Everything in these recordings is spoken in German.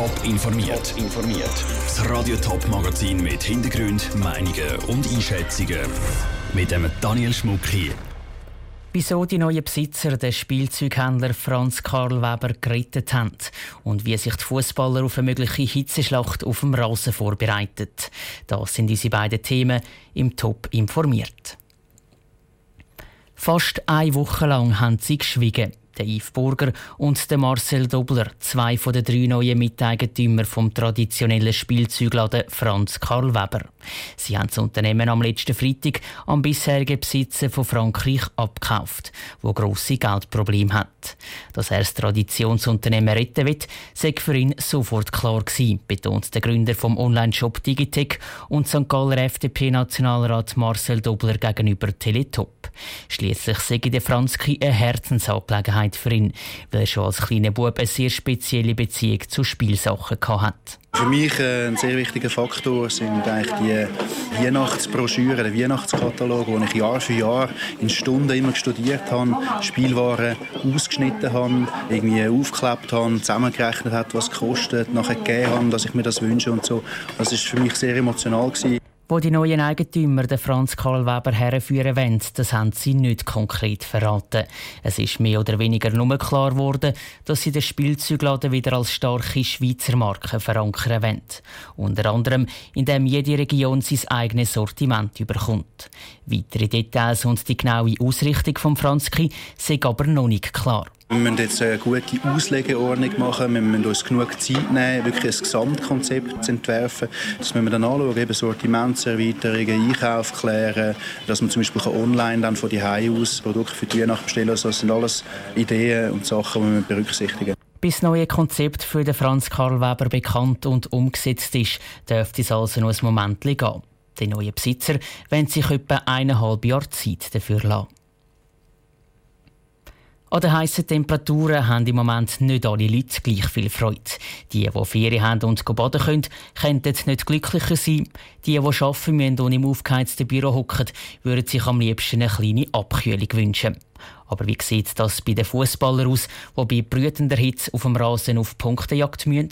Top informiert. informiert. Das Radio Top Magazin mit Hintergrund, Meinungen und Einschätzungen mit dem Daniel Schmuck hier. Wieso die neuen Besitzer den Spielzeughändler Franz Karl Weber gerettet haben und wie sich die Fußballer auf eine mögliche Hitzeschlacht auf dem Rasen vorbereiten. Das sind unsere beiden Themen im Top informiert. Fast eine Woche lang haben sie geschwiegen der Yves Burger und der Marcel Dobler, zwei von den drei neuen Miteigentümern vom traditionellen Spielzeugladen Franz Karl Weber. Sie haben das Unternehmen am letzten Freitag am bisherigen Besitzer von Frankreich abgekauft, wo grosse Geldprobleme hat. Dass er das Traditionsunternehmen retten will, sei für ihn sofort klar gewesen, betont der Gründer vom Online-Shop Digitec und St. Galler FDP-Nationalrat Marcel Dobler gegenüber Teletop. Schließlich sei der Franzki eine Herzensangelegenheit Vergangenheit für ihn, weil er schon als kleiner Bub eine sehr spezielle Beziehung zu Spielsachen hatte. Für mich äh, ein sehr wichtiger Faktor sind eigentlich die Weihnachtsbroschüren, der Weihnachtskatalog, wo ich Jahr für Jahr in Stunden immer studiert habe, Spielwaren ausgeschnitten habe, irgendwie aufgeklebt habe, zusammengerechnet habe, was es kostet, nachher gegeben habe, dass ich mir das wünsche und so. Das ist für mich sehr emotional gewesen. Wo die neuen Eigentümer den Franz Karl Weber herführen wollen, das haben sie nicht konkret verraten. Es ist mehr oder weniger nur klar geworden, dass sie den Spielzeugladen wieder als starke Schweizer Marke verankern wollen. Unter anderem, indem jede Region sein eigenes Sortiment überkommt. Weitere Details und die genaue Ausrichtung von Franzki sind aber noch nicht klar. Wir müssen jetzt eine gute Auslegeordnung machen. Wir müssen uns genug Zeit nehmen, wirklich ein Gesamtkonzept zu entwerfen. Das müssen wir dann anschauen, eben Sortimentserweiterungen, Einkauf klären, dass man zum Beispiel online dann von die aus Produkte für die Weihnacht bestellen Also das sind alles Ideen und Sachen, die wir berücksichtigen. Bis das neue Konzept für den Franz Karl Weber bekannt und umgesetzt ist, dürfte es also noch ein Moment gehen. Die neuen Besitzer wollen sich etwa eineinhalb Jahre Zeit dafür lassen. An den heißen Temperaturen haben im Moment nicht alle Leute gleich viel Freude. Die, die Ferien haben und baden können, könnten nicht glücklicher sein. Die, die arbeiten müssen und im aufgeheizten Büro hocken, würden sich am liebsten eine kleine Abkühlung wünschen. Aber wie sieht das bei den Fußballern aus, die bei brütender Hitze auf dem Rasen auf Punktejagd müssen?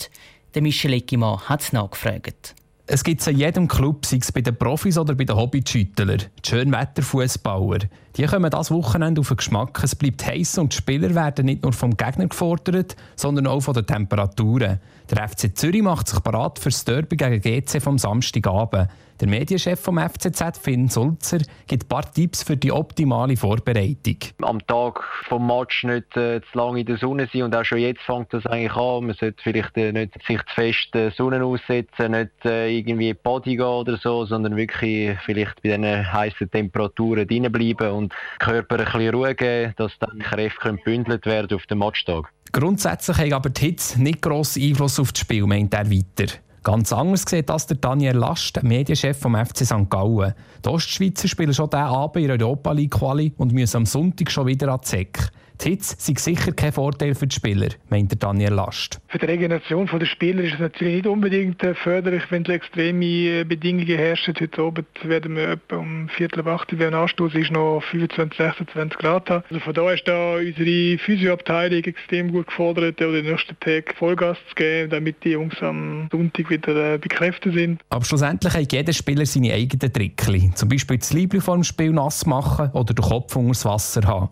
Der Michel Eckimann hat es nachgefragt. Es gibt es in jedem Club, sei es bei den Profis oder bei den Hobbyschüttlern, Schönwetterfußballer. Die kommen das Wochenende auf den Geschmack. Es bleibt heiß und die Spieler werden nicht nur vom Gegner gefordert, sondern auch von den Temperaturen. Der FC Zürich macht sich bereit für das Derby gegen GC vom Samstagabend. Der Medienchef vom FCZ, Finn Sulzer, gibt ein paar Tipps für die optimale Vorbereitung. Am Tag vom Match nicht äh, zu lange in der Sonne sein und auch schon jetzt fängt das eigentlich an. Man sollte vielleicht äh, nicht sich zu fest äh, Sonne aussetzen, nicht äh, irgendwie Body gehen oder so, sondern wirklich vielleicht bei diesen heißen Temperaturen drinnen bleiben und Körper ein bisschen Ruhe geben, dass dann die Kräfte gebündelt werden auf den Matchtag. Grundsätzlich hat aber die Hitze nicht grossen Einfluss auf das Spiel, meint er weiter. Ganz anders sieht das der Daniel Last, Medienchef vom FC St. Gallen. Die Ostschweizer spielen schon diesen Abend in der Europa League Quali und müssen am Sonntag schon wieder an die Säcke. Die Hitze sei sicher kein Vorteil für die Spieler, meint Daniel Last. Für die Regeneration der Spieler ist es natürlich nicht unbedingt äh, förderlich, wenn extreme äh, Bedingungen herrschen. Heute Abend werden wir etwa um Viertel ab acht, wenn Anstoß ist, noch 25, 26 Grad haben. Also von daher ist da unsere Physioabteilung extrem gut gefordert, den nächsten Tag Vollgas zu geben, damit die Jungs am Sonntag wieder äh, bekräftigt sind. Aber schlussendlich hat jeder Spieler seine eigenen Trickli. Zum Beispiel das Liebling vor dem Spiel nass machen oder den Kopf unter das Wasser haben.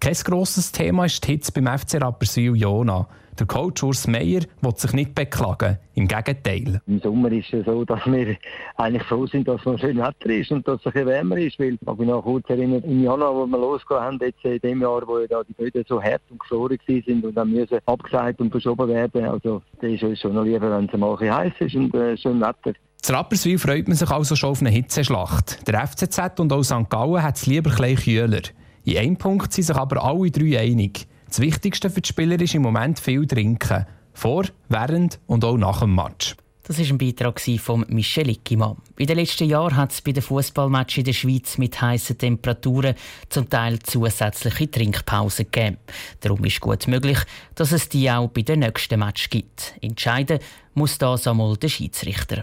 Kein grosses Thema ist die Hitze beim FC Rapperswil Jona. Der Coach Urs Meier will sich nicht beklagen. Im Gegenteil. Im Sommer ist es so, dass wir eigentlich froh sind, dass es schön Wetter ist und dass es ein wärmer ist. Weil, ich mag mich noch kurz erinnern, im Januar, wo wir losgegangen haben, jetzt in dem Jahr, wo ja die Böden so hart und gefroren sind und dann müssen abgesagt und verschoben werden. Also, das ist uns schon noch lieber, wenn es mal ein heiß ist und äh, schön Wetter. Zu Rapperswil freut man sich also schon auf eine Hitzeschlacht. Der FCZ und auch St. Gallen hat es lieber ein kühler. In einem Punkt sind sich aber alle drei einig. Das Wichtigste für die Spieler ist im Moment viel trinken. Vor, während und auch nach dem Match. Das war ein Beitrag von Michel Ickimann. In den letzten Jahren hat es bei den Fußballmatchen in der Schweiz mit heißen Temperaturen zum Teil zusätzliche Trinkpausen gegeben. Darum ist gut möglich, dass es die auch bei den nächsten Match gibt. Entscheiden muss das einmal der Schiedsrichter.